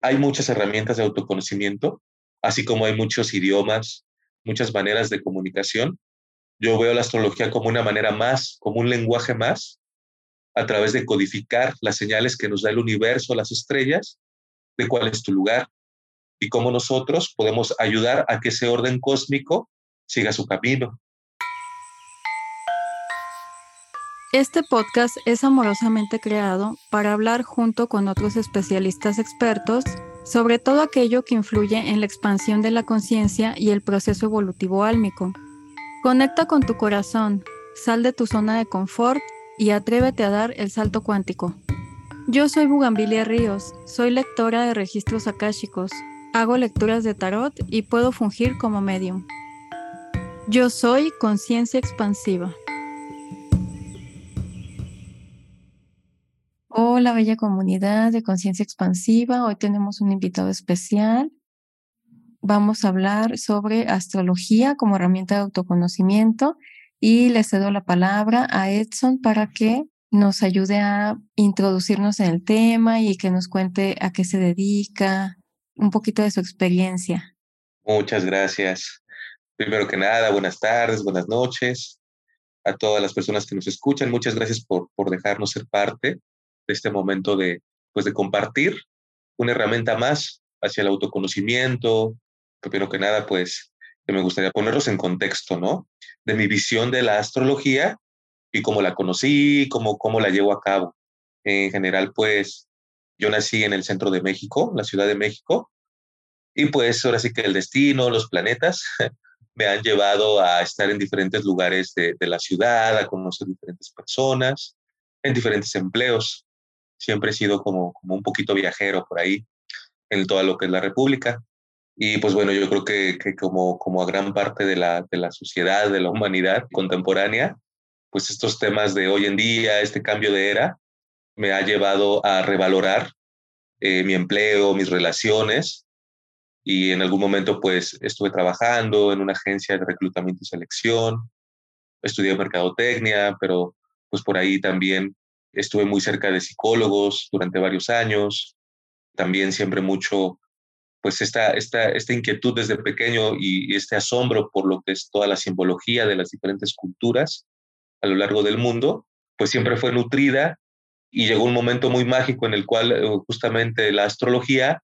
hay muchas herramientas de autoconocimiento, así como hay muchos idiomas, muchas maneras de comunicación. Yo veo la astrología como una manera más, como un lenguaje más, a través de codificar las señales que nos da el universo, las estrellas, de cuál es tu lugar y cómo nosotros podemos ayudar a que ese orden cósmico siga su camino. Este podcast es amorosamente creado para hablar junto con otros especialistas expertos sobre todo aquello que influye en la expansión de la conciencia y el proceso evolutivo álmico. Conecta con tu corazón, sal de tu zona de confort y atrévete a dar el salto cuántico. Yo soy Bugambilia Ríos, soy lectora de registros akáshicos, hago lecturas de tarot y puedo fungir como medium. Yo soy conciencia expansiva. Hola, bella comunidad de conciencia expansiva. Hoy tenemos un invitado especial. Vamos a hablar sobre astrología como herramienta de autoconocimiento y le cedo la palabra a Edson para que nos ayude a introducirnos en el tema y que nos cuente a qué se dedica, un poquito de su experiencia. Muchas gracias. Primero que nada, buenas tardes, buenas noches a todas las personas que nos escuchan. Muchas gracias por, por dejarnos ser parte este momento de, pues, de compartir una herramienta más hacia el autoconocimiento. Primero que nada, pues, que me gustaría ponerlos en contexto, ¿no? De mi visión de la astrología y cómo la conocí, cómo, cómo la llevo a cabo. En general, pues, yo nací en el centro de México, la Ciudad de México, y pues ahora sí que el destino, los planetas, me han llevado a estar en diferentes lugares de, de la ciudad, a conocer diferentes personas, en diferentes empleos siempre he sido como, como un poquito viajero por ahí en todo lo que es la República. Y pues bueno, yo creo que, que como, como a gran parte de la, de la sociedad, de la humanidad contemporánea, pues estos temas de hoy en día, este cambio de era, me ha llevado a revalorar eh, mi empleo, mis relaciones. Y en algún momento pues estuve trabajando en una agencia de reclutamiento y selección, estudié mercadotecnia, pero pues por ahí también Estuve muy cerca de psicólogos durante varios años. También siempre mucho, pues esta, esta, esta inquietud desde pequeño y, este asombro por lo que es toda la simbología de las diferentes culturas a lo largo del mundo, pues siempre fue nutrida y llegó un momento muy mágico en el cual eh, justamente la astrología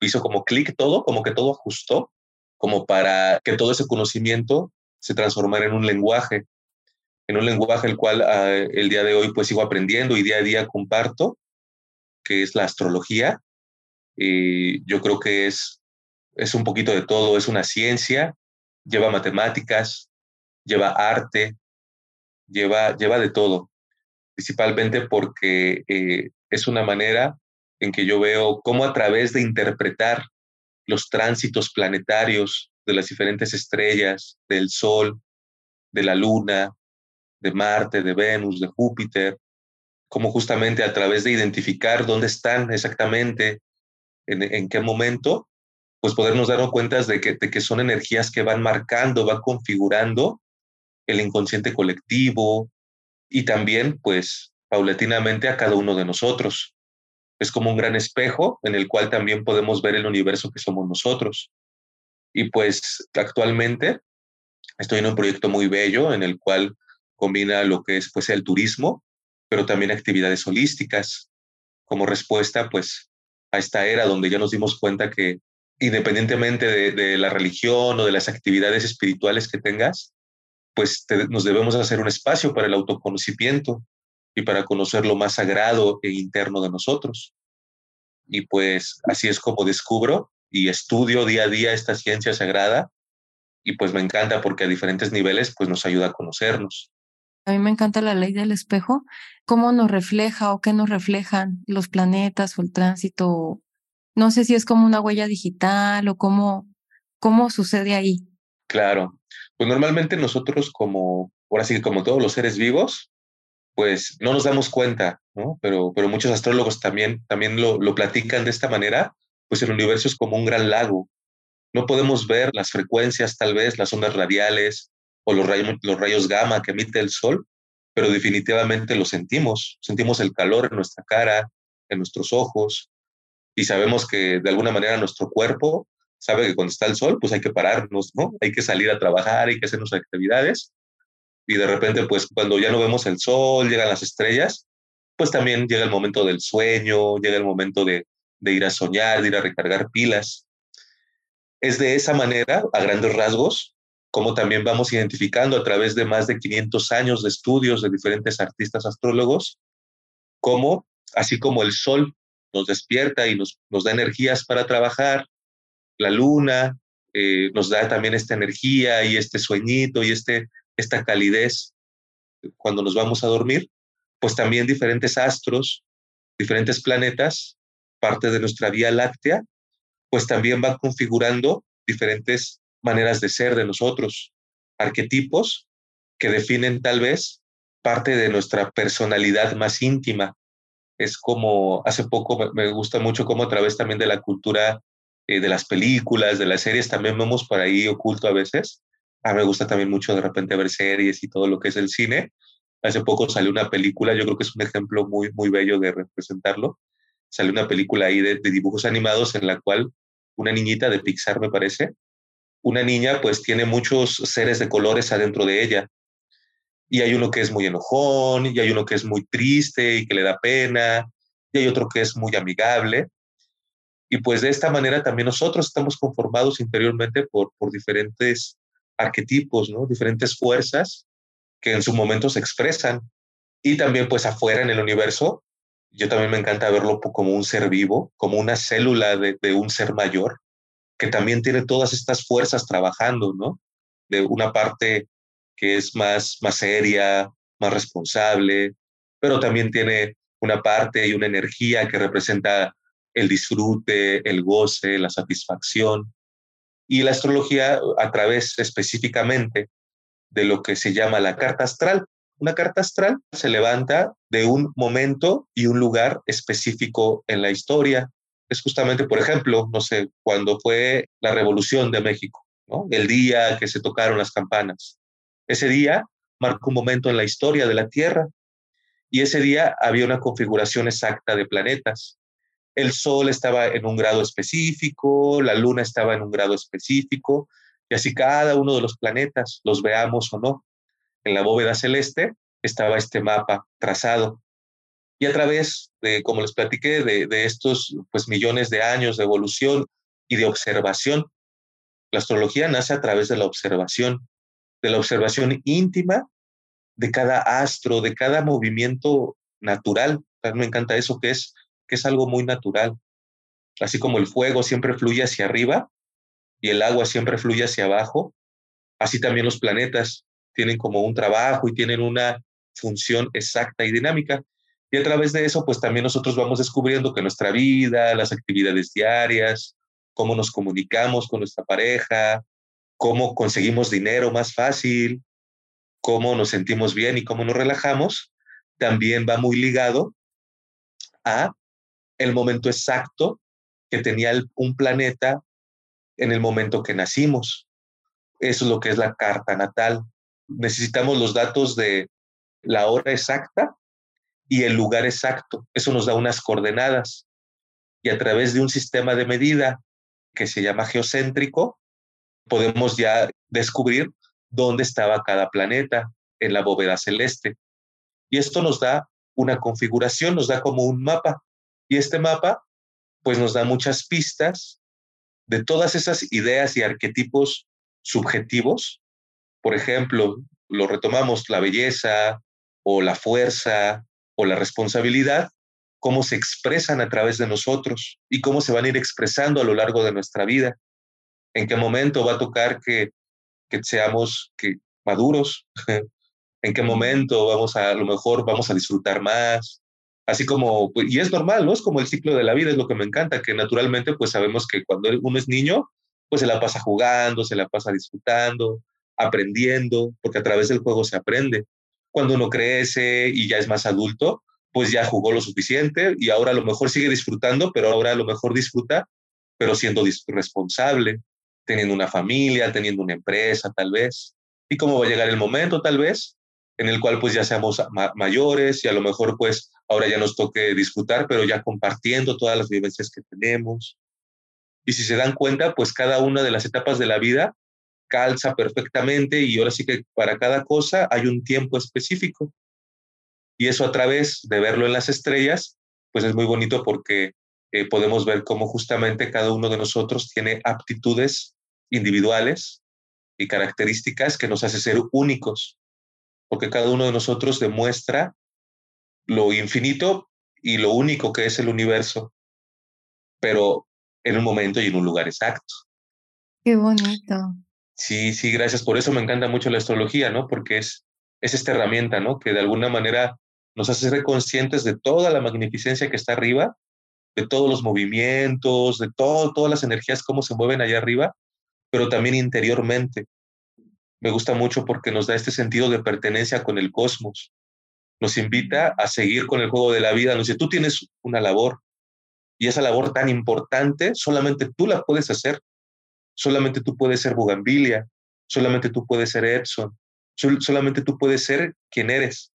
hizo como clic todo, como que todo ajustó, como para que todo ese conocimiento se transformara en un lenguaje en un lenguaje el cual ah, el día de hoy pues sigo aprendiendo y día a día comparto, que es la astrología. Yo creo que es, es un poquito de todo, es una ciencia, lleva matemáticas, lleva arte, lleva, lleva de todo, principalmente porque eh, es una manera en que yo veo cómo a través de interpretar los tránsitos planetarios de las diferentes estrellas, del Sol, de la Luna, de Marte, de Venus, de Júpiter, como justamente a través de identificar dónde están exactamente, en, qué momento, pues podernos darnos cuenta de que, de que son energías que van marcando, van configurando el inconsciente colectivo y también, pues, paulatinamente a cada uno de nosotros. Es como un gran espejo en el cual también podemos ver el universo que somos nosotros. Y pues actualmente estoy en un proyecto muy bello en el cual combina lo que es pues el turismo, pero también actividades holísticas como respuesta pues a esta era donde ya nos dimos cuenta que independientemente de, la religión o de las actividades espirituales que tengas, pues nos debemos hacer un espacio para el autoconocimiento y para conocer lo más sagrado e interno de nosotros. Y pues así es como descubro y estudio día a día esta ciencia sagrada y pues me encanta porque a diferentes niveles pues nos ayuda a conocernos. A mí me encanta la ley del espejo, cómo nos refleja o qué nos reflejan los planetas o el tránsito. No sé si es como una huella digital o cómo, cómo sucede ahí. Claro, pues normalmente nosotros como, ahora sí como todos los seres vivos, pues no nos damos cuenta, ¿no? Pero, pero muchos astrólogos también, también lo, lo platican de esta manera, pues el universo es como un gran lago. No podemos ver las frecuencias, tal vez, las ondas radiales, o los rayos, los rayos gamma que emite el sol, pero definitivamente lo sentimos, sentimos el calor en nuestra cara, en nuestros ojos, y sabemos que de alguna manera nuestro cuerpo sabe que cuando está el sol, pues hay que pararnos, ¿no? Hay que salir a trabajar, hay que hacer nuestras actividades. Y de repente, pues cuando ya no vemos el sol, llegan las estrellas, pues también llega el momento del sueño, llega el momento de, de ir a soñar, de ir a recargar pilas. Es de esa manera, a grandes rasgos, como también vamos identificando a través de más de 500 años de estudios de diferentes artistas astrólogos, cómo, así como el sol nos despierta y nos, nos da energías para trabajar, la luna eh, nos da también esta energía y este sueñito y este, esta calidez cuando nos vamos a dormir, pues también diferentes astros, diferentes planetas, parte de nuestra Vía Láctea, pues también va configurando diferentes maneras de ser de nosotros, arquetipos que definen tal vez parte de nuestra personalidad más íntima. Es como, hace poco me gusta mucho como a través también de la cultura eh, de las películas, de las series, también vemos por ahí oculto a veces. A mí me gusta también mucho de repente ver series y todo lo que es el cine. Hace poco salió una película, yo creo que es un ejemplo muy, muy bello de representarlo. Salió una película ahí de dibujos animados en la cual una niñita de Pixar, me parece, una niña pues tiene muchos seres de colores adentro de ella. Y hay uno que es muy enojón, y hay uno que es muy triste y que le da pena, y hay otro que es muy amigable. Y pues de esta manera también nosotros estamos conformados interiormente por, por diferentes arquetipos, ¿no? diferentes fuerzas que en su momento se expresan. Y también pues afuera en el universo, yo también me encanta verlo como un ser vivo, como una célula de, de un ser mayor, que también tiene todas estas fuerzas trabajando, ¿no? De una parte que es más, más seria, más responsable, pero también tiene una parte y una energía que representa el disfrute, el goce, la satisfacción. Y la astrología a través específicamente de lo que se llama la carta astral. Una carta astral se levanta de un momento y un lugar específico en la historia. Es justamente, por ejemplo, no sé, cuando fue la Revolución de México, ¿no? el día que se tocaron las campanas. Ese día marca un momento en la historia de la Tierra y ese día había una configuración exacta de planetas el Sol estaba en un grado específico, la Luna estaba en un grado específico, y así cada uno de los planetas, los veamos o no. En la bóveda celeste estaba este mapa trazado. Y a través de, como les platiqué, de, estos pues, millones de años de evolución y de observación, la astrología nace a través de la observación, de la observación íntima de cada astro, de cada movimiento natural. me encanta eso que es que es algo muy natural. Así como el fuego siempre fluye hacia arriba y el agua siempre fluye hacia abajo, así también los planetas tienen como un trabajo y tienen una función exacta y dinámica. Y a través de eso, pues también nosotros vamos descubriendo que nuestra vida, las actividades diarias, cómo nos comunicamos con nuestra pareja, cómo conseguimos dinero más fácil, cómo nos sentimos bien y cómo nos relajamos, también va muy ligado a el momento exacto que tenía un planeta en el momento que nacimos. Eso es lo que es la carta natal. Necesitamos los datos de la hora exacta y el lugar exacto. Eso nos da unas coordenadas. Y a través de un sistema de medida que se llama geocéntrico, podemos ya descubrir dónde estaba cada planeta en la bóveda celeste. Y esto nos da una configuración, nos da como un mapa. Y este mapa, pues nos da muchas pistas de todas esas ideas y arquetipos subjetivos. Por ejemplo, lo retomamos, la belleza o la fuerza o la responsabilidad, cómo se expresan a través de nosotros y cómo se van a ir expresando a lo largo de nuestra vida. En qué momento va a tocar que, que seamos que maduros, en qué momento vamos a, a lo mejor vamos a disfrutar más, Así como, pues, y es normal, ¿no? Es como el ciclo de la vida, es lo que me encanta, que naturalmente pues sabemos que cuando uno es niño, pues se la pasa jugando, se la pasa disfrutando, aprendiendo, porque a través del juego se aprende. Cuando uno crece y ya es más adulto, pues ya jugó lo suficiente y ahora a lo mejor sigue disfrutando, pero ahora a lo mejor disfruta, pero siendo responsable, teniendo una familia, teniendo una empresa tal vez. ¿Y cómo va a llegar el momento tal vez en el cual pues ya seamos mayores y a lo mejor pues ahora ya nos toque disfrutar, pero ya compartiendo todas las vivencias que tenemos. Y si se dan cuenta, pues cada una de las etapas de la vida calza perfectamente y ahora sí que para cada cosa hay un tiempo específico. Y eso a través de verlo en las estrellas, pues es muy bonito porque eh, podemos ver cómo justamente cada uno de nosotros tiene aptitudes individuales y características que nos hace ser únicos, porque cada uno de nosotros demuestra lo infinito y lo único que es el universo, pero en un momento y en un lugar exacto. Qué bonito. Sí, sí, gracias. Por eso me encanta mucho la astrología, ¿no? Porque es, es esta herramienta, ¿no? Que de alguna manera nos hace ser conscientes de toda la magnificencia que está arriba, de todos los movimientos, de todo, todas las energías, cómo se mueven allá arriba, pero también interiormente. Me gusta mucho porque nos da este sentido de pertenencia con el cosmos. Nos invita a seguir con el juego de la vida. Nos dice, tú tienes una labor y esa labor tan importante solamente tú la puedes hacer. Solamente tú puedes ser Bugambilia, solamente tú puedes ser Edson, solamente tú puedes ser quien eres.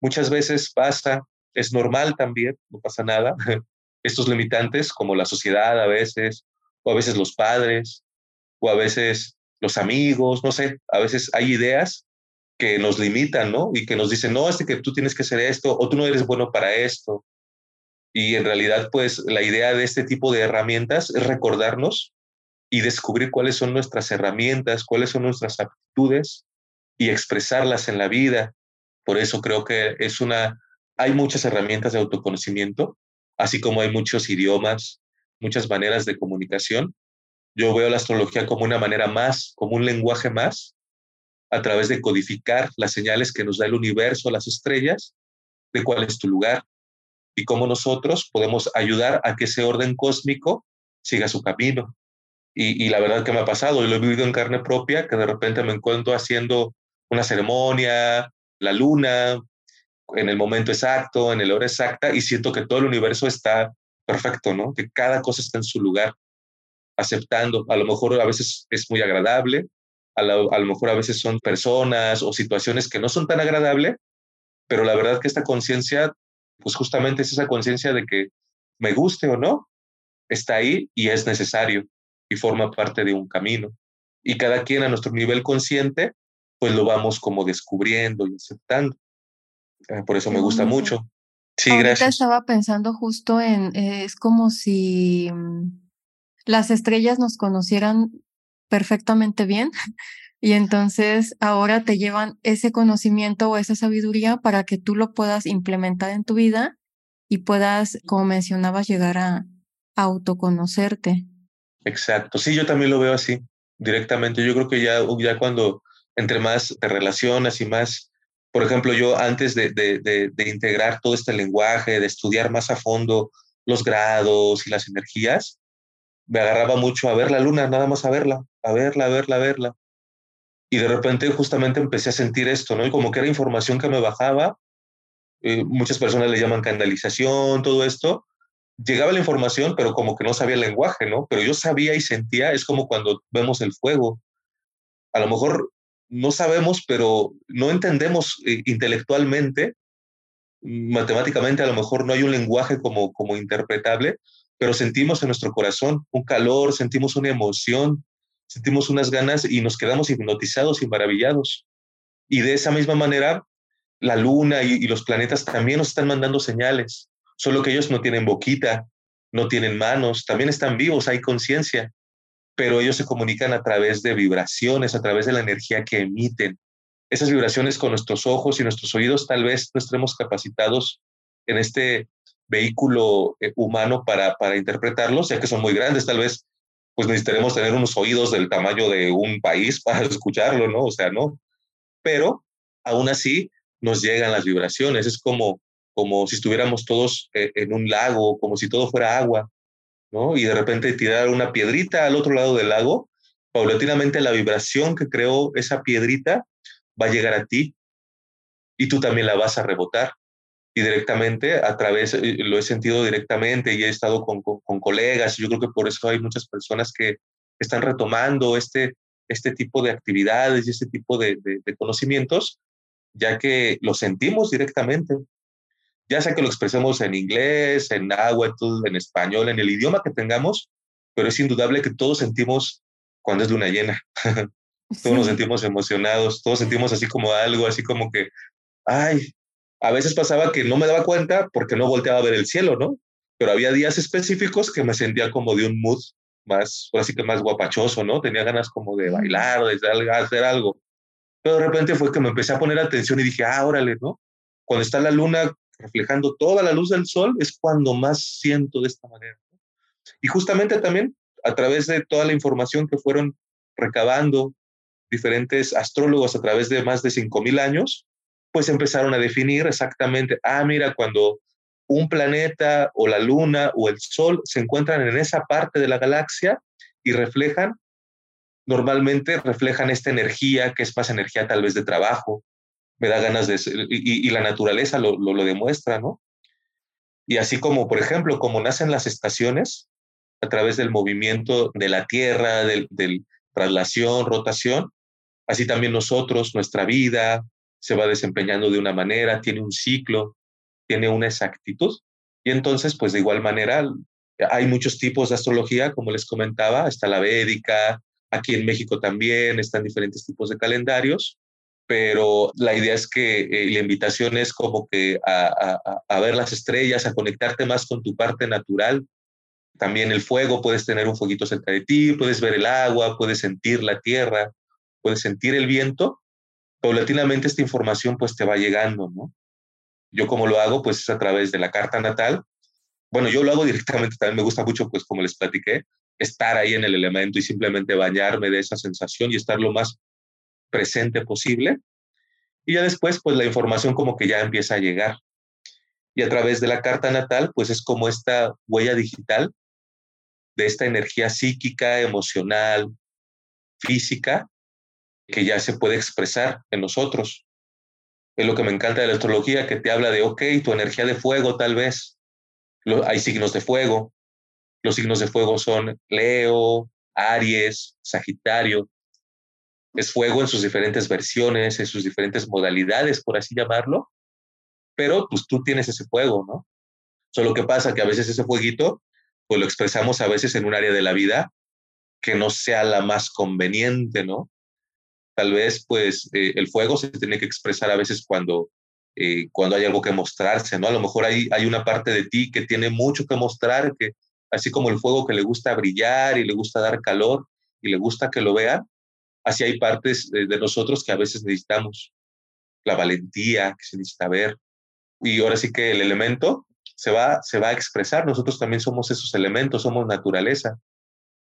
Muchas veces pasa, es normal también, no pasa nada, estos limitantes como la sociedad a veces, o a veces los padres, o a veces los amigos, no sé, a veces hay ideas que nos limitan, ¿no? Y que nos dicen, no, es que tú tienes que hacer esto, o tú no eres bueno para esto. Y en realidad, pues la idea de este tipo de herramientas es recordarnos y descubrir cuáles son nuestras herramientas, cuáles son nuestras aptitudes y expresarlas en la vida. Por eso creo que es una, hay muchas herramientas de autoconocimiento, así como hay muchos idiomas, muchas maneras de comunicación. Yo veo la astrología como una manera más, como un lenguaje más, a través de codificar las señales que nos da el universo, las estrellas, de cuál es tu lugar y cómo nosotros podemos ayudar a que ese orden cósmico siga su camino. Y, la verdad que me ha pasado, y lo he vivido en carne propia, que de repente me encuentro haciendo una ceremonia, la luna, en el momento exacto, en el hora exacta, y siento que todo el universo está perfecto, ¿no? Que cada cosa está en su lugar, aceptando. A lo mejor a veces es muy agradable, a, lo mejor a veces son personas o situaciones que no son tan agradables, pero la verdad que esta conciencia, pues justamente es esa conciencia de que me guste o no, está ahí y es necesario y forma parte de un camino. Y cada quien a nuestro nivel consciente, pues lo vamos como descubriendo y aceptando. Ah, por eso me gusta mucho. Sí, Ahorita gracias. estaba pensando justo en, eh, es como si mm, las estrellas nos conocieran perfectamente bien y entonces ahora te llevan ese conocimiento o esa sabiduría para que tú lo puedas implementar en tu vida y puedas, como mencionabas, llegar a autoconocerte. Exacto, sí, yo también lo veo así, directamente. Yo creo que ya, ya cuando entre más te relacionas y más, por ejemplo, yo antes de, de, integrar todo este lenguaje, de estudiar más a fondo los grados y las energías, me agarraba mucho a ver la luna, nada más a verla, a verla, a verla, a verla. Y de repente justamente empecé a sentir esto, ¿no? Y como que era información que me bajaba, eh, muchas personas le llaman canalización, todo esto, llegaba la información, pero como que no sabía el lenguaje, ¿no? Pero yo sabía y sentía, es como cuando vemos el fuego. A lo mejor no sabemos, pero no entendemos eh, intelectualmente, matemáticamente a lo mejor no hay un lenguaje como, como interpretable, pero sentimos en nuestro corazón un calor, sentimos una emoción, sentimos unas ganas y nos quedamos hipnotizados y maravillados. Y de esa misma manera, la luna y los planetas también nos están mandando señales solo que ellos no tienen boquita, no tienen manos, también están vivos, hay conciencia, pero ellos se comunican a través de vibraciones, a través de la energía que emiten. Esas vibraciones con nuestros ojos y nuestros oídos tal vez no estemos capacitados en este vehículo eh, humano para, para interpretarlos, ya que son muy grandes, tal vez pues necesitaremos tener unos oídos del tamaño de un país para escucharlo, ¿no? O sea, no. Pero aún así nos llegan las vibraciones, es como como si estuviéramos todos eh, en un lago, como si todo fuera agua, ¿no? Y de repente tirar una piedrita al otro lado del lago, paulatinamente la vibración que creó esa piedrita va a llegar a ti y tú también la vas a rebotar. Y directamente, a través, eh, lo he sentido directamente y he estado con, con, colegas, yo creo que por eso hay muchas personas que están retomando este, este tipo de actividades y este tipo de, de conocimientos, ya que lo sentimos directamente ya sea que lo expresemos en inglés, en agua, en español, en el idioma que tengamos, pero es indudable que todos sentimos cuando es luna llena. todos nos sentimos emocionados, todos sentimos así como algo, así como que, ay, a veces pasaba que no me daba cuenta porque no volteaba a ver el cielo, ¿no? Pero había días específicos que me sentía como de un mood más, así que más guapachoso, ¿no? Tenía ganas como de bailar, de hacer algo. Pero de repente fue que me empecé a poner atención y dije, ah, órale, ¿no? Cuando está la luna reflejando toda la luz del sol es cuando más siento de esta manera. Y justamente también a través de toda la información que fueron recabando diferentes astrólogos a través de más de 5.000 años, pues empezaron a definir exactamente, ah, mira, cuando un planeta o la luna o el sol se encuentran en esa parte de la galaxia y reflejan, normalmente reflejan esta energía que es más energía tal vez de trabajo, me da ganas de... Y, la naturaleza lo, lo, lo, demuestra, ¿no? Y así como, por ejemplo, como nacen las estaciones a través del movimiento de la Tierra, del, del traslación, rotación, así también nosotros, nuestra vida, se va desempeñando de una manera, tiene un ciclo, tiene una exactitud. Y entonces, pues de igual manera, hay muchos tipos de astrología, como les comentaba, está la védica, aquí en México también están diferentes tipos de calendarios, pero la idea es que eh, la invitación es como que a, ver las estrellas, a conectarte más con tu parte natural. También el fuego, puedes tener un fueguito cerca de ti, puedes ver el agua, puedes sentir la tierra, puedes sentir el viento paulatinamente esta información pues te va llegando, ¿no? Yo como lo hago pues es a través de la carta natal. Bueno, yo lo hago directamente, también me gusta mucho pues como les platiqué, estar ahí en el elemento y simplemente bañarme de esa sensación y estar lo más presente posible. Y ya después pues la información como que ya empieza a llegar. Y a través de la carta natal pues es como esta huella digital de esta energía psíquica, emocional, física, que ya se puede expresar en nosotros. Es lo que me encanta de la astrología, que te habla de, ok, tu energía de fuego tal vez. hay signos de fuego. Los signos de fuego son Leo, Aries, Sagitario. Es fuego en sus diferentes versiones, en sus diferentes modalidades, por así llamarlo. Pero pues tú tienes ese fuego, ¿no? Solo que pasa que a veces ese fueguito, pues lo expresamos a veces en un área de la vida que no sea la más conveniente, ¿no? tal vez pues eh, el fuego se tiene que expresar a veces cuando, eh, cuando hay algo que mostrarse, ¿no? A lo mejor hay, hay una parte de ti que tiene mucho que mostrar, que así como el fuego que le gusta brillar y le gusta dar calor y le gusta que lo vean, así hay partes de, nosotros que a veces necesitamos la valentía que se necesita ver. Y ahora sí que el elemento se va, se va a expresar. Nosotros también somos esos elementos, somos naturaleza.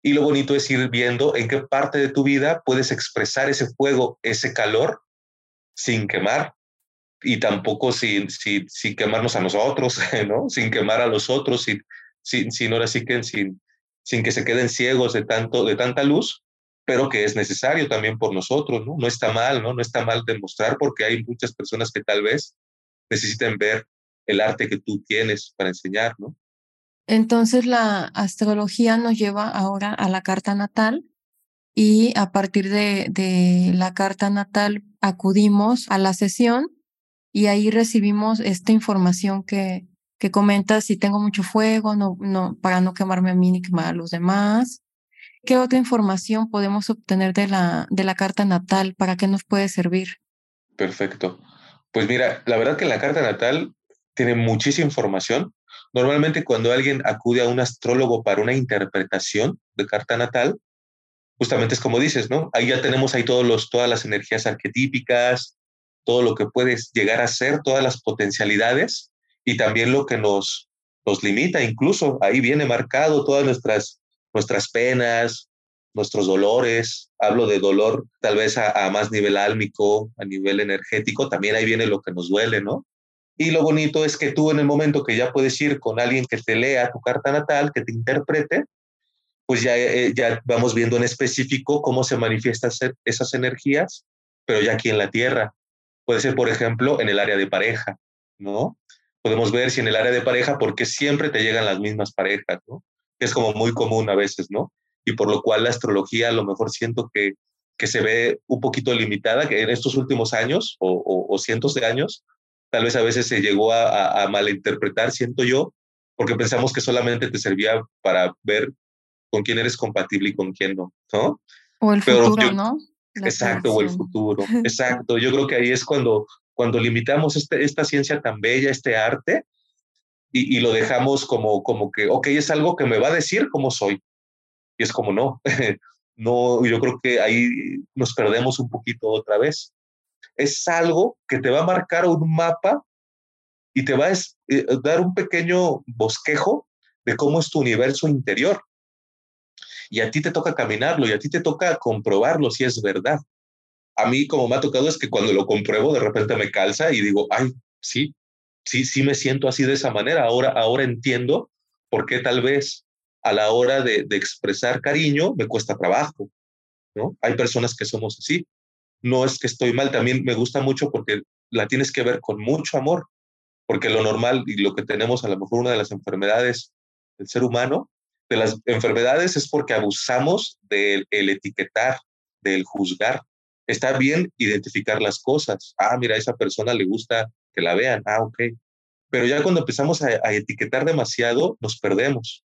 Y lo bonito es ir viendo en qué parte de tu vida puedes expresar ese fuego, ese calor, sin quemar y tampoco sin, sin, sin quemarnos a nosotros, ¿no? Sin quemar a los otros, sin, sin, sin ahora sí que sin, sin que se queden ciegos de, tanto, de tanta luz, pero que es necesario también por nosotros, ¿no? No está mal, ¿no? No está mal demostrar porque hay muchas personas que tal vez necesiten ver el arte que tú tienes para enseñar, ¿no? Entonces la astrología nos lleva ahora a la carta natal y a partir de, de, la carta natal acudimos a la sesión y ahí recibimos esta información que, que comenta si tengo mucho fuego, no, no, para no quemarme a mí ni quemar a los demás. ¿Qué otra información podemos obtener de la, de la carta natal? ¿Para qué nos puede servir? Perfecto. Pues mira, la verdad que la carta natal tiene muchísima información Normalmente cuando alguien acude a un astrólogo para una interpretación de carta natal, justamente es como dices, ¿no? Ahí ya tenemos ahí todos los, todas las energías arquetípicas, todo lo que puedes llegar a ser, todas las potencialidades y también lo que nos, nos limita, incluso ahí viene marcado todas nuestras, nuestras penas, nuestros dolores, hablo de dolor tal vez a, más nivel álmico, a nivel energético, también ahí viene lo que nos duele, ¿no? Y lo bonito es que tú en el momento que ya puedes ir con alguien que te lea tu carta natal, que te interprete, pues ya, eh, ya vamos viendo en específico cómo se manifiestan esas energías, pero ya aquí en la Tierra. Puede ser, por ejemplo, en el área de pareja, ¿no? Podemos ver si en el área de pareja, porque siempre te llegan las mismas parejas, ¿no? Es como muy común a veces, ¿no? Y por lo cual la astrología a lo mejor siento que, que se ve un poquito limitada, que en estos últimos años o, o, o cientos de años, tal vez a veces se llegó a, malinterpretar, siento yo, porque pensamos que solamente te servía para ver con quién eres compatible y con quién no, ¿no? O el futuro, ¿no? exacto, o el futuro, exacto. Yo creo que ahí es cuando, cuando limitamos este, esta ciencia tan bella, este arte, y, lo dejamos como, como que, ok, es algo que me va a decir cómo soy. Y es como, no, no, yo creo que ahí nos perdemos un poquito otra vez. Es algo que te va a marcar un mapa y te va a eh, dar un pequeño bosquejo de cómo es tu universo interior. Y a ti te toca caminarlo y a ti te toca comprobarlo si es verdad. A mí como me ha tocado es que cuando lo compruebo de repente me calza y digo, ay, sí, sí, sí me siento así de esa manera. Ahora, ahora entiendo por qué tal vez a la hora de, expresar cariño me cuesta trabajo, ¿no? Hay personas que somos así. No es que estoy mal, también me gusta mucho porque la tienes que ver con mucho amor, porque lo normal y lo que tenemos a lo mejor una de las enfermedades del ser humano, de las enfermedades es porque abusamos del etiquetar, del juzgar. Está bien identificar las cosas. Ah, mira, a esa persona le gusta que la vean. Ah, ok. Pero ya cuando empezamos a, a etiquetar demasiado, nos perdemos.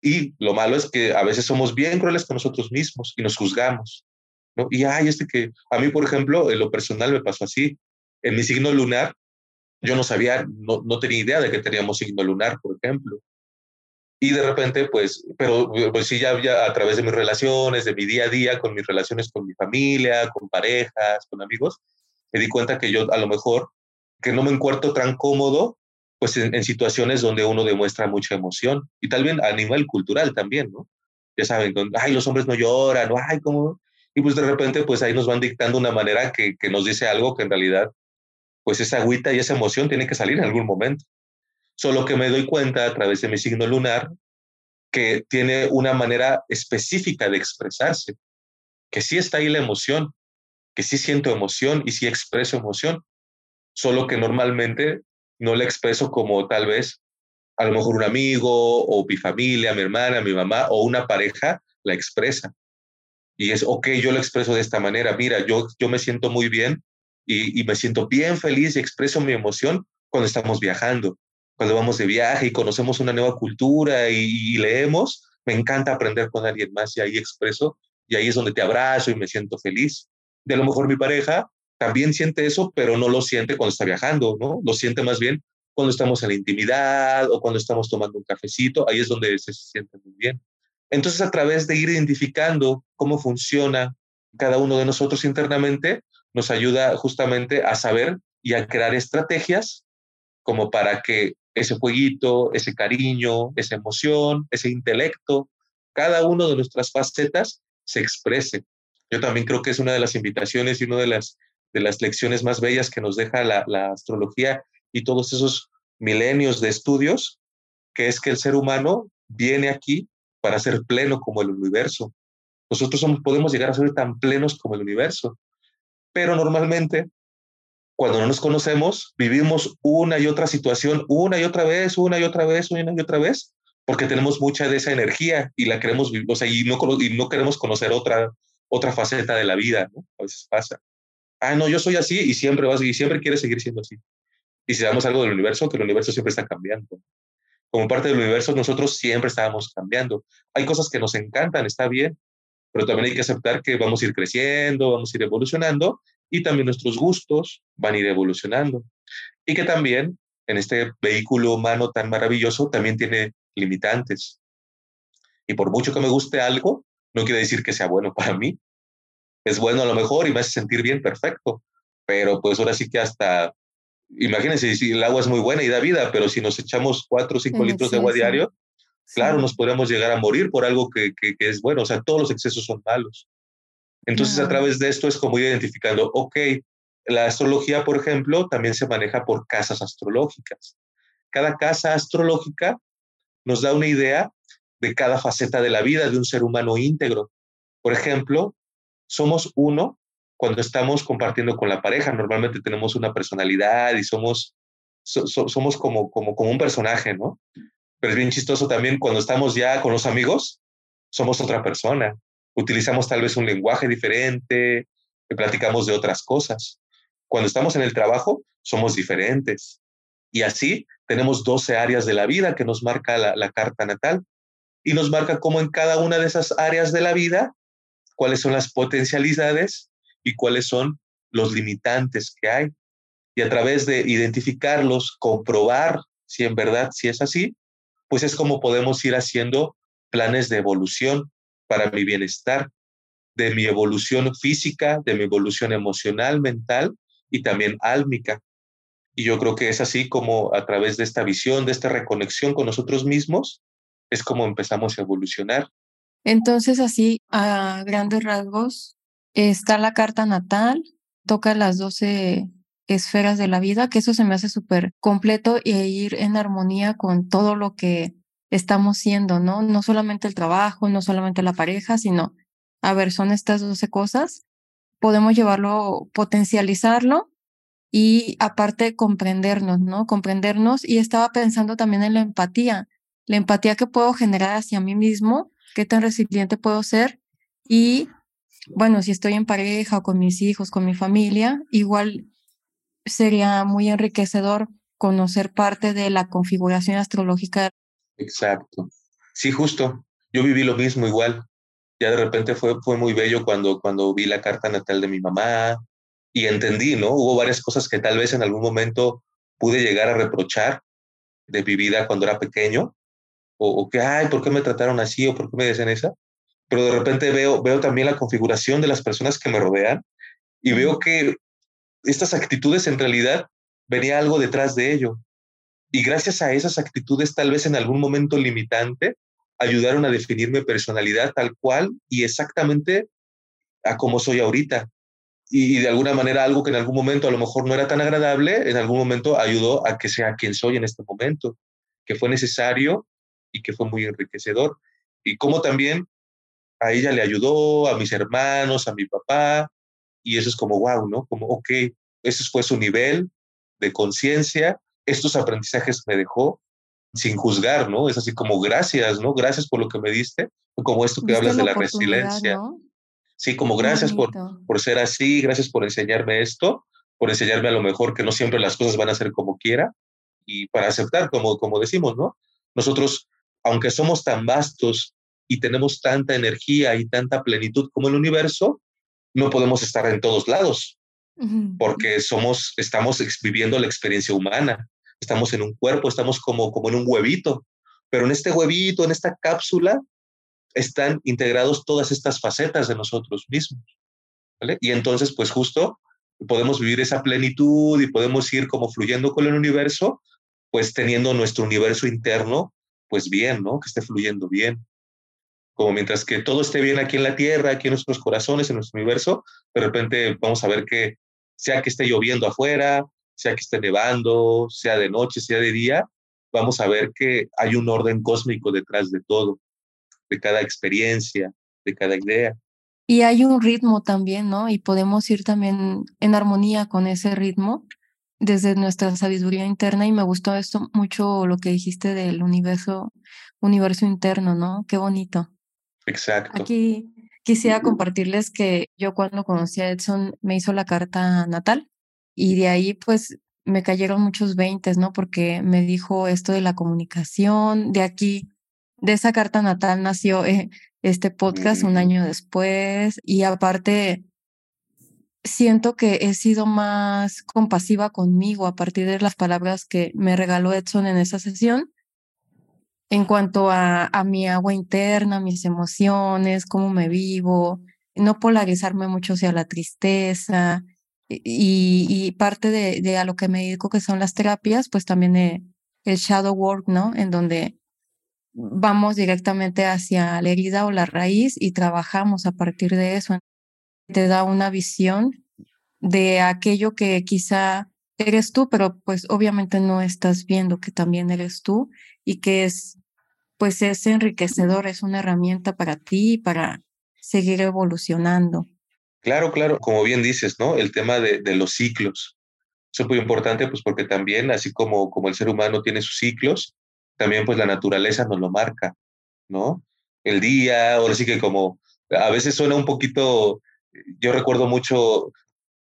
Y lo malo es que a veces somos bien crueles con nosotros mismos y nos juzgamos. ¿no? Y hay este que, a mí, por ejemplo, en lo personal me pasó así. En mi signo lunar, yo no sabía, no, no tenía idea de que teníamos signo lunar, por ejemplo. Y de repente, pues, pero pues sí, ya, ya a través de mis relaciones, de mi día a día, con mis relaciones con mi familia, con parejas, con amigos, me di cuenta que yo a lo mejor, que no me encuentro tan cómodo pues en, situaciones donde uno demuestra mucha emoción y tal vez a nivel cultural también, ¿no? Ya saben, ay, los hombres no lloran, ¿no? ay, ¿cómo? Y pues de repente, pues ahí nos van dictando una manera que, que nos dice algo que en realidad, pues esa agüita y esa emoción tiene que salir en algún momento. Solo que me doy cuenta a través de mi signo lunar que tiene una manera específica de expresarse, que sí está ahí la emoción, que sí siento emoción y sí expreso emoción, solo que normalmente no la expreso como tal vez a lo mejor un amigo o mi familia, mi hermana, mi mamá o una pareja la expresa. Y es, ok, yo lo expreso de esta manera, mira, yo, yo me siento muy bien y, me siento bien feliz y expreso mi emoción cuando estamos viajando, cuando vamos de viaje y conocemos una nueva cultura y, y leemos, me encanta aprender con alguien más y ahí expreso y ahí es donde te abrazo y me siento feliz. De a lo mejor mi pareja también siente eso, pero no lo siente cuando está viajando, ¿no? Lo siente más bien cuando estamos en la intimidad o cuando estamos tomando un cafecito, ahí es donde se siente muy bien. Entonces, a través de ir identificando cómo funciona cada uno de nosotros internamente, nos ayuda justamente a saber y a crear estrategias como para que ese jueguito, ese cariño, esa emoción, ese intelecto, cada uno de nuestras facetas se exprese. Yo también creo que es una de las invitaciones y una de las de las lecciones más bellas que nos deja la, astrología y todos esos milenios de estudios, que es que el ser humano viene aquí para ser pleno como el universo. Nosotros somos, podemos llegar a ser tan plenos como el universo, pero normalmente cuando no nos conocemos, vivimos una y otra situación, una y otra vez, una y otra vez, una y otra vez, porque tenemos mucha de esa energía y la queremos o sea, y no, y no queremos conocer otra, otra faceta de la vida, ¿no? A veces pasa ah, no, yo soy así y siempre vas y siempre quieres seguir siendo así. Y si damos algo del universo, que el universo siempre está cambiando. Como parte del universo, nosotros siempre estábamos cambiando. Hay cosas que nos encantan, está bien, pero también hay que aceptar que vamos a ir creciendo, vamos a ir evolucionando y también nuestros gustos van a ir evolucionando. Y que también en este vehículo humano tan maravilloso también tiene limitantes. Y por mucho que me guste algo, no quiere decir que sea bueno para mí, es bueno a lo mejor y me hace sentir bien, perfecto. Pero pues ahora sí que hasta, imagínense, si el agua es muy buena y da vida, pero si nos echamos cuatro o cinco litros de agua diario, claro, nos podemos llegar a morir por algo que, que, es bueno. O sea, todos los excesos son malos. Entonces, a través de esto es como ir identificando, ok, la astrología, por ejemplo, también se maneja por casas astrológicas. Cada casa astrológica nos da una idea de cada faceta de la vida de un ser humano íntegro. Por ejemplo, somos uno cuando estamos compartiendo con la pareja. Normalmente tenemos una personalidad y somos, somos como, como, como un personaje, ¿no? Pero es bien chistoso también cuando estamos ya con los amigos, somos otra persona. Utilizamos tal vez un lenguaje diferente, platicamos de otras cosas. Cuando estamos en el trabajo, somos diferentes. Y así tenemos 12 áreas de la vida que nos marca la, la carta natal y nos marca cómo en cada una de esas áreas de la vida, cuáles son las potencialidades y cuáles son los limitantes que hay. Y a través de identificarlos, comprobar si en verdad, si es así, pues es como podemos ir haciendo planes de evolución para mi bienestar, de mi evolución física, de mi evolución emocional, mental y también álmica. Y yo creo que es así como a través de esta visión, de esta reconexión con nosotros mismos, es como empezamos a evolucionar. Entonces, así, a grandes rasgos, está la carta natal, toca las 12 esferas de la vida, que eso se me hace súper completo e ir en armonía con todo lo que estamos siendo, ¿no? No solamente el trabajo, no solamente la pareja, sino, a ver, son estas 12 cosas, podemos llevarlo, potencializarlo y aparte comprendernos, ¿no? Comprendernos y estaba pensando también en la empatía, la empatía que puedo generar hacia mí mismo, qué tan resiliente puedo ser y bueno, si estoy en pareja o con mis hijos, con mi familia, igual sería muy enriquecedor conocer parte de la configuración astrológica. Exacto. Sí, justo. Yo viví lo mismo igual. Ya de repente fue, fue muy bello cuando, cuando vi la carta natal de mi mamá y entendí, ¿no? Hubo varias cosas que tal vez en algún momento pude llegar a reprochar de mi vida cuando era pequeño, o, que, ay, ¿por qué me trataron así o por qué me decían esa? Pero de repente veo, veo también la configuración de las personas que me rodean y veo que estas actitudes en realidad venía algo detrás de ello. Y gracias a esas actitudes, tal vez en algún momento limitante, ayudaron a definir mi personalidad tal cual y exactamente a cómo soy ahorita. Y, de alguna manera algo que en algún momento a lo mejor no era tan agradable, en algún momento ayudó a que sea quien soy en este momento, que fue necesario y que fue muy enriquecedor. Y como también a ella le ayudó, a mis hermanos, a mi papá, y eso es como, wow, ¿no? Como, ok, ese fue su nivel de conciencia, estos aprendizajes me dejó sin juzgar, ¿no? Es así como, gracias, ¿no? Gracias por lo que me diste, como esto que hablas de la resiliencia. Sí, como gracias por, por ser así, gracias por enseñarme esto, por enseñarme a lo mejor que no siempre las cosas van a ser como quiera y para aceptar, como, como decimos, ¿no? Nosotros, aunque somos tan vastos y tenemos tanta energía y tanta plenitud como el universo, no podemos estar en todos lados, porque somos, estamos viviendo la experiencia humana, estamos en un cuerpo, estamos como, como en un huevito, pero en este huevito, en esta cápsula, están integrados todas estas facetas de nosotros mismos. ¿vale? Y entonces, pues justo podemos vivir esa plenitud y podemos ir como fluyendo con el universo, pues teniendo nuestro universo interno, pues bien, ¿no? Que esté fluyendo bien como mientras que todo esté bien aquí en la Tierra, aquí en nuestros corazones, en nuestro universo, de repente vamos a ver que sea que esté lloviendo afuera, sea que esté nevando, sea de noche, sea de día, vamos a ver que hay un orden cósmico detrás de todo, de cada experiencia, de cada idea. Y hay un ritmo también, ¿no? Y podemos ir también en armonía con ese ritmo desde nuestra sabiduría interna y me gustó esto mucho lo que dijiste del universo, universo interno, ¿no? Qué bonito. Exacto. Aquí quisiera compartirles que yo cuando conocí a Edson me hizo la carta natal y de ahí pues me cayeron muchos veintes, ¿no? Porque me dijo esto de la comunicación, de aquí, de esa carta natal nació eh, este podcast un año después y aparte siento que he sido más compasiva conmigo a partir de las palabras que me regaló Edson en esa sesión en cuanto a, mi agua interna, mis emociones, cómo me vivo, no polarizarme mucho hacia la tristeza y, parte de, de, a lo que me dedico que son las terapias, pues también eh, el shadow work, ¿no? En donde vamos directamente hacia la herida o la raíz y trabajamos a partir de eso. Te da una visión de aquello que quizá eres tú, pero pues obviamente no estás viendo que también eres tú y que es pues es enriquecedor, es una herramienta para ti, para seguir evolucionando. Claro, claro, como bien dices, ¿no? El tema de, de los ciclos. Eso es muy importante, pues porque también, así como, como el ser humano tiene sus ciclos, también pues la naturaleza nos lo marca, ¿no? El día, ahora sí que como, a veces suena un poquito, yo recuerdo mucho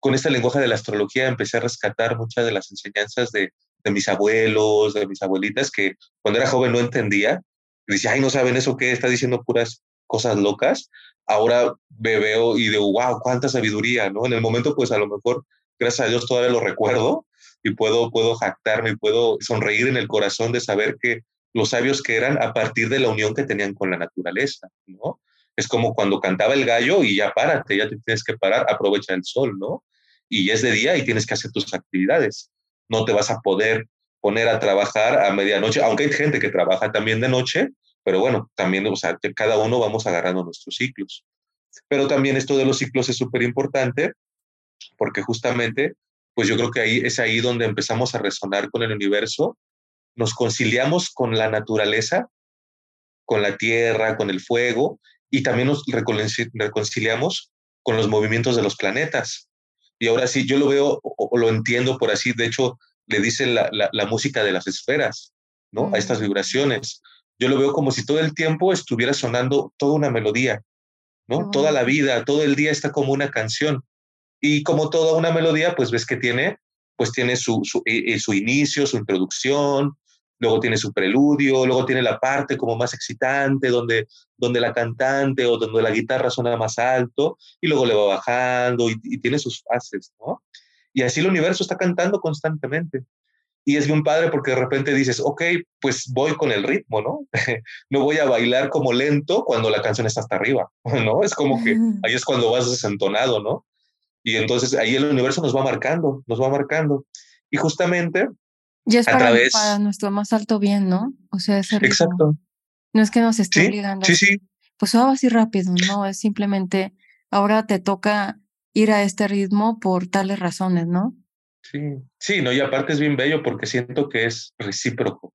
con este lenguaje de la astrología empecé a rescatar muchas de las enseñanzas de, mis abuelos, de mis abuelitas, que cuando era joven no entendía. Y decía, ay, no saben eso qué, está diciendo puras cosas locas. Ahora me veo y digo, wow, cuánta sabiduría, ¿no? En el momento, pues a lo mejor, gracias a Dios, todavía lo recuerdo y puedo, puedo jactarme y puedo sonreír en el corazón de saber que los sabios que eran a partir de la unión que tenían con la naturaleza, ¿no? Es como cuando cantaba el gallo y ya párate, ya te tienes que parar, aprovecha el sol, ¿no? Y es de día y tienes que hacer tus actividades. No te vas a poder poner a trabajar a medianoche, aunque hay gente que trabaja también de noche, pero bueno, también, o sea, cada uno vamos agarrando nuestros ciclos. Pero también esto de los ciclos es súper importante porque justamente, pues yo creo que ahí es ahí donde empezamos a resonar con el universo, nos conciliamos con la naturaleza, con la tierra, con el fuego, y también nos reconciliamos con los movimientos de los planetas. Y ahora sí, yo lo veo o, lo entiendo por así, de hecho, le dice la, la, música de las esferas, ¿no? A estas vibraciones. Yo lo veo como si todo el tiempo estuviera sonando toda una melodía, ¿no? Toda la vida, todo el día está como una canción. Y como toda una melodía, pues ves que tiene, pues tiene su, su, eh, eh, su inicio, su introducción, luego tiene su preludio, luego tiene la parte como más excitante, donde, donde la cantante o donde la guitarra suena más alto, y luego le va bajando y, tiene sus fases, ¿no? Y así el universo está cantando constantemente. Y es bien padre porque de repente dices, ok, pues voy con el ritmo, ¿no? no voy a bailar como lento cuando la canción está hasta arriba, ¿no? Es como que ahí es cuando vas desentonado, ¿no? Y entonces ahí el universo nos va marcando, nos va marcando. Y justamente y es para, para, nuestro más alto bien, ¿no? O sea, ese ritmo. Exacto. No es que nos esté ¿Sí? obligando. Sí, sí. Pues va así rápido, no, es simplemente ahora te toca ir a este ritmo por tales razones, ¿no? Sí, sí, no, y aparte es bien bello porque siento que es recíproco.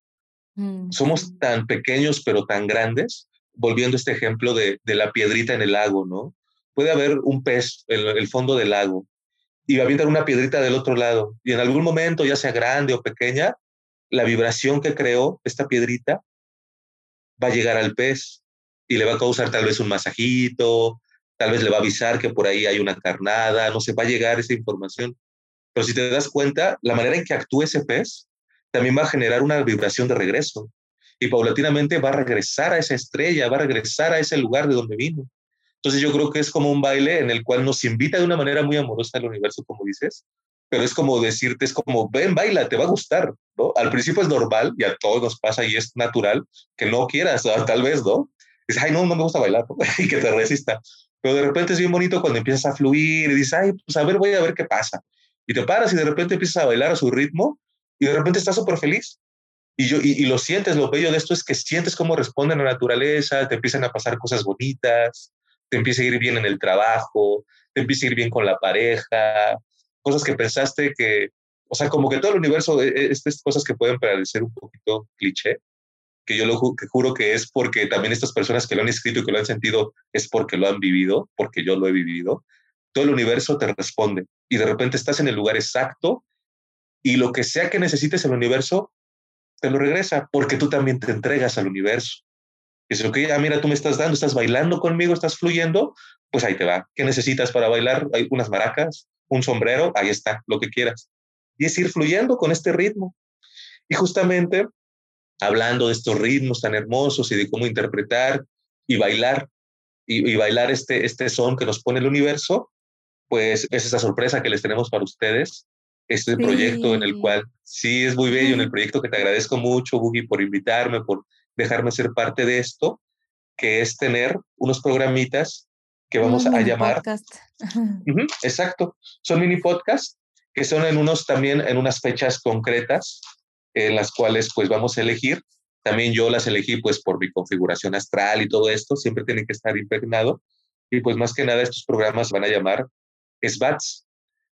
Mm, Somos tan pequeños pero tan grandes, volviendo a este ejemplo de, de, la piedrita en el lago, ¿no? Puede haber un pez en el fondo del lago y va a aventar una piedrita del otro lado. Y en algún momento, ya sea grande o pequeña, la vibración que creó esta piedrita va a llegar al pez y le va a causar tal vez un masajito, tal vez le va a avisar que por ahí hay una carnada, no se va a llegar esa información. Pero si te das cuenta, la manera en que actúa ese pez también va a generar una vibración de regreso. Y paulatinamente va a regresar a esa estrella, va a regresar a ese lugar de donde vino. Entonces yo creo que es como un baile en el cual nos invita de una manera muy amorosa al universo, como dices, pero es como decirte, es como, ven, baila, te va a gustar, ¿no? Al principio es normal y a todos nos pasa y es natural que no quieras, tal vez, ¿no? Dices, ay, no, no me gusta bailar, y que te resista. Pero de repente es bien bonito cuando empiezas a fluir y dices, ay, pues a ver, voy a ver qué pasa. Y te paras y de repente empiezas a bailar a su ritmo y de repente estás súper feliz. Y, yo, y, y, lo sientes, lo bello de esto es que sientes cómo responde la naturaleza, te empiezan a pasar cosas bonitas, te empieza a ir bien en el trabajo, te empieza a ir bien con la pareja, cosas que pensaste que, o sea, como que todo el universo, e, e, estas cosas que pueden parecer un poquito cliché, que yo lo que juro que es porque también estas personas que lo han escrito y que lo han sentido es porque lo han vivido, porque yo lo he vivido, todo el universo te responde y de repente estás en el lugar exacto y lo que sea que necesites el universo te lo regresa porque tú también te entregas al universo. Dice, ok, ah, mira, tú me estás dando, estás bailando conmigo, estás fluyendo, pues ahí te va. ¿Qué necesitas para bailar? Hay unas maracas, un sombrero, ahí está, lo que quieras. Y es ir fluyendo con este ritmo. Y justamente hablando de estos ritmos tan hermosos y de cómo interpretar y bailar, y, bailar este, este son que nos pone el universo, pues es esa sorpresa que les tenemos para ustedes, este proyecto en el cual sí es muy bello, en el proyecto que te agradezco mucho, Boogie, por invitarme, por dejarme ser parte de esto, que es tener unos programitas que vamos a llamar. exacto, son mini podcasts que son en unos también en unas fechas concretas en las cuales pues vamos a elegir. También yo las elegí pues por mi configuración astral y todo esto, siempre tiene que estar impregnado. Y pues más que nada estos programas van a llamar SBATs.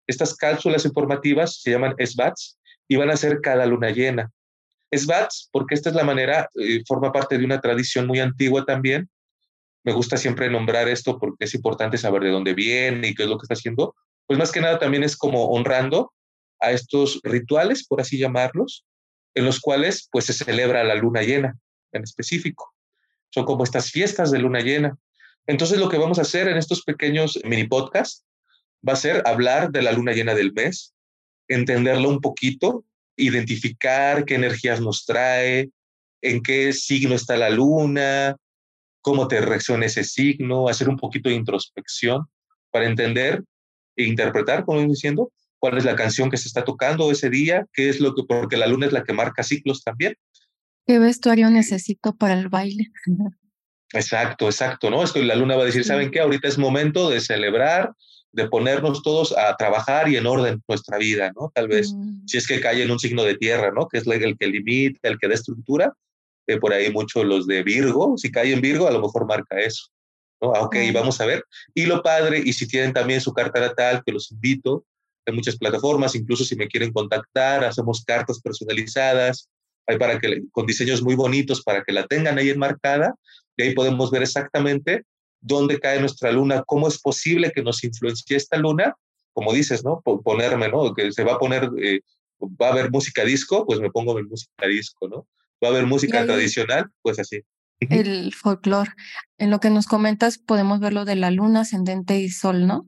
Estas cápsulas informativas se llaman SBATs y van a ser cada luna llena. SBATs, porque esta es la manera, eh, forma parte de una tradición muy antigua también. Me gusta siempre nombrar esto porque es importante saber de dónde viene y qué es lo que está haciendo. Pues más que nada también es como honrando a estos rituales, por así llamarlos, en los cuales pues se celebra la luna llena en específico. Son como estas fiestas de luna llena. Entonces lo que vamos a hacer en estos pequeños mini podcasts va a ser hablar de la luna llena del mes, entenderla un poquito, identificar qué energías nos trae, en qué signo está la luna, cómo te reacciona ese signo, hacer un poquito de introspección para entender e interpretar, como estoy diciendo, cuál es la canción que se está tocando ese día, qué es lo que, porque la luna es la que marca ciclos también. ¿Qué vestuario necesito para el baile? Exacto, exacto, ¿no? Esto la luna va a decir, ¿saben qué? Ahorita es momento de celebrar, de ponernos todos a trabajar y en orden nuestra vida, ¿no? Tal vez, mm. si es que cae en un signo de tierra, ¿no? Que es el que limita, el que da estructura, eh, por ahí muchos los de Virgo, si cae en Virgo, a lo mejor marca eso, ¿no? Ah, ok, vamos a ver. Y lo padre, y si tienen también su carta natal, que los invito, hay muchas plataformas, incluso si me quieren contactar, hacemos cartas personalizadas, hay para que, con diseños muy bonitos para que la tengan ahí enmarcada, y ahí podemos ver exactamente dónde cae nuestra luna, cómo es posible que nos influencie esta luna, como dices, ¿no? Ponerme, ¿no? Que se va a poner, eh, va a haber música disco, pues me pongo mi música disco, ¿no? Va a haber música tradicional, pues así. El folclore. En lo que nos comentas, podemos ver lo de la luna, ascendente y sol, ¿no?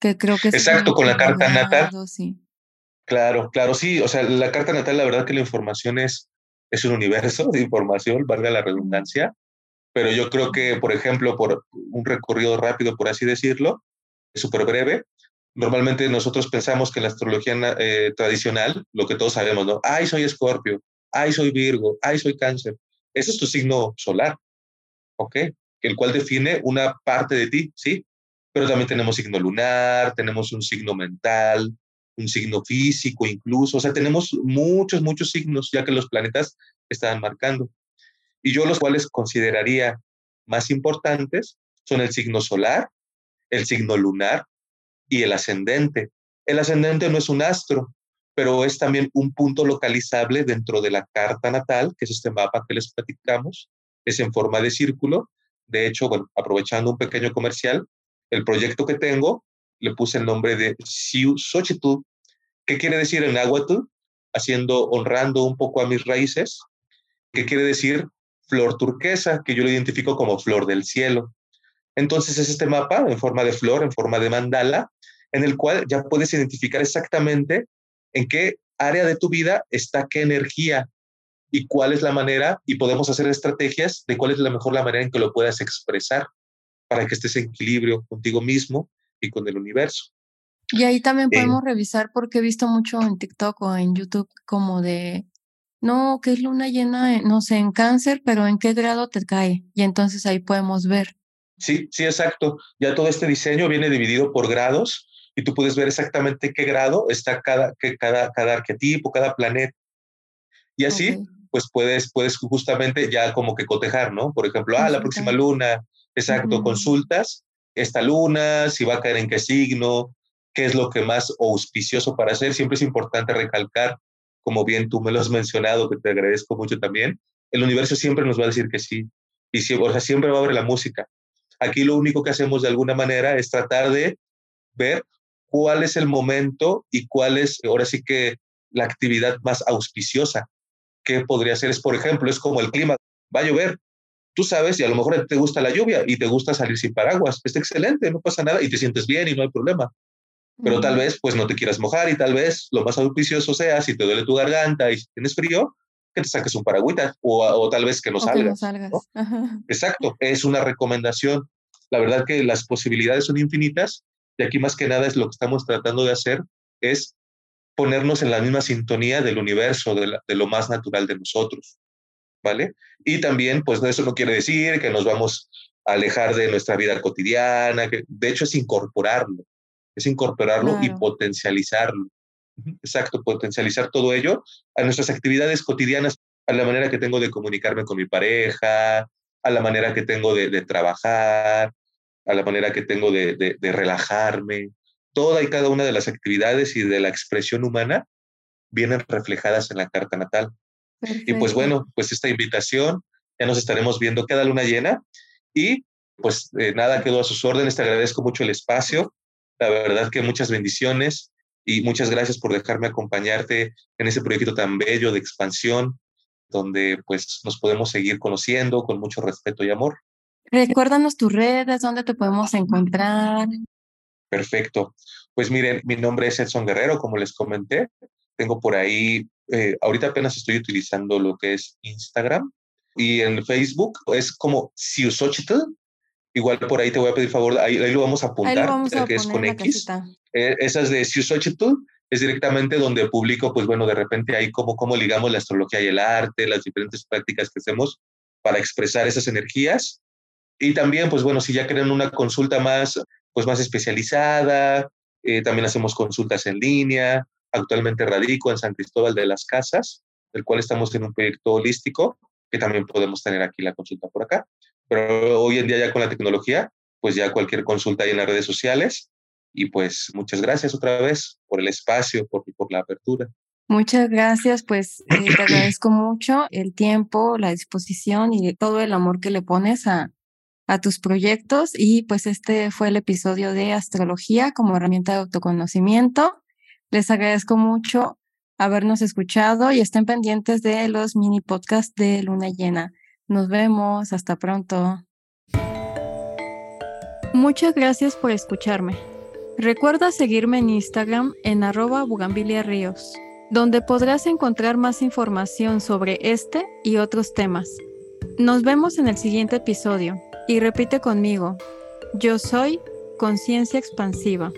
Que creo que es Exacto, con la carta natal. Sí. Claro, claro, sí. O sea, la carta natal, la verdad que la información es, es un universo de información, valga la redundancia pero yo creo que, por ejemplo, por un recorrido rápido, por así decirlo, súper breve, normalmente nosotros pensamos que en la astrología eh, tradicional, lo que todos sabemos, ¿no? Ay, soy escorpio, ay, soy virgo, ay, soy cáncer. Ese es tu signo solar, ¿ok? El cual define una parte de ti, ¿sí? Pero también tenemos signo lunar, tenemos un signo mental, un signo físico incluso, o sea, tenemos muchos, muchos signos ya que los planetas están marcando y yo los cuales consideraría más importantes son el signo solar, el signo lunar y el ascendente. El ascendente no es un astro, pero es también un punto localizable dentro de la carta natal, que es este mapa que les platicamos, es en forma de círculo. De hecho, bueno, aprovechando un pequeño comercial, el proyecto que tengo le puse el nombre de Siu Xochitl. ¿Qué quiere decir en náhuatl? Haciendo, honrando un poco a mis raíces. ¿Qué quiere decir? Flor turquesa, que yo lo identifico como flor del cielo. Entonces es este mapa en forma de flor, en forma de mandala, en el cual ya puedes identificar exactamente en qué área de tu vida está qué energía y cuál es la manera, y podemos hacer estrategias de cuál es la mejor la manera en que lo puedas expresar para que estés en equilibrio contigo mismo y con el universo. Y ahí también eh, podemos revisar porque he visto mucho en TikTok o en YouTube como de no, que es luna llena, no sé, en cáncer, pero en qué grado te cae. Y entonces ahí podemos ver. Sí, sí, exacto. Ya todo este diseño viene dividido por grados y tú puedes ver exactamente qué grado está cada, cada, cada arquetipo, cada planeta. Y así, pues puedes, puedes justamente ya como que cotejar, ¿no? Por ejemplo, ah, la próxima luna, exacto, consultas esta luna, si va a caer en qué signo, qué es lo que más auspicioso para hacer. Siempre es importante recalcar como bien tú me lo has mencionado, que te agradezco mucho también, el universo siempre nos va a decir que sí. Y siempre, o sea, siempre va a haber la música. Aquí lo único que hacemos de alguna manera es tratar de ver cuál es el momento y cuál es, ahora sí que, la actividad más auspiciosa. ¿Qué podría ser? Es, por ejemplo, es como el clima. Va a llover. Tú sabes, y a lo mejor te gusta la lluvia y te gusta salir sin paraguas. Está excelente, no pasa nada y te sientes bien y no hay problema pero tal vez pues no te quieras mojar y tal vez lo más auspicioso sea si te duele tu garganta y si tienes frío, que te saques un paragüita o, o tal vez que no salgas. Exacto, es una recomendación. La verdad que las posibilidades son infinitas y aquí más que nada es lo que estamos tratando de hacer es ponernos en la misma sintonía del universo, de, de lo más natural de nosotros, ¿vale? Y también, pues eso no quiere decir que nos vamos a alejar de nuestra vida cotidiana, que de hecho es incorporarlo es incorporarlo y potencializarlo. Exacto, potencializar todo ello a nuestras actividades cotidianas, a la manera que tengo de comunicarme con mi pareja, a la manera que tengo de, trabajar, a la manera que tengo de, relajarme. Toda y cada una de las actividades y de la expresión humana vienen reflejadas en la carta natal. Y pues bueno, pues esta invitación, ya nos estaremos viendo cada luna llena y pues eh, nada, quedó a sus órdenes, te agradezco mucho el espacio la verdad que muchas bendiciones y muchas gracias por dejarme acompañarte en ese proyecto tan bello de expansión, donde pues nos podemos seguir conociendo con mucho respeto y amor. Recuérdanos tus redes, dónde te podemos encontrar. Perfecto. Pues miren, mi nombre es Edson Guerrero, como les comenté. Tengo por ahí, eh, ahorita apenas estoy utilizando lo que es Instagram y en Facebook es como Siusochitl. Igual por ahí te voy a pedir favor, ahí, lo vamos a apuntar, que es con X. Eh, esas de Siusochitl es directamente donde publico, pues bueno, de repente ahí como cómo ligamos la astrología y el arte, las diferentes prácticas que hacemos para expresar esas energías. Y también, pues bueno, si ya quieren una consulta más, pues más especializada, eh, también hacemos consultas en línea. Actualmente radico en San Cristóbal de las Casas, del cual estamos en un proyecto holístico, que también podemos tener aquí la consulta por acá. Pero hoy en día ya con la tecnología, pues ya cualquier consulta hay en las redes sociales. Y pues muchas gracias otra vez por el espacio, por, por la apertura. Muchas gracias, pues eh, te agradezco mucho el tiempo, la disposición y todo el amor que le pones a, a tus proyectos y pues este fue el episodio de astrología como herramienta de autoconocimiento. Les agradezco mucho habernos escuchado y estén pendientes de los mini podcasts de Luna Llena. Nos vemos, hasta pronto. Muchas gracias por escucharme. Recuerda seguirme en Instagram en arroba Ríos, donde podrás encontrar más información sobre este y otros temas. Nos vemos en el siguiente episodio. Y repite conmigo, yo soy conciencia expansiva.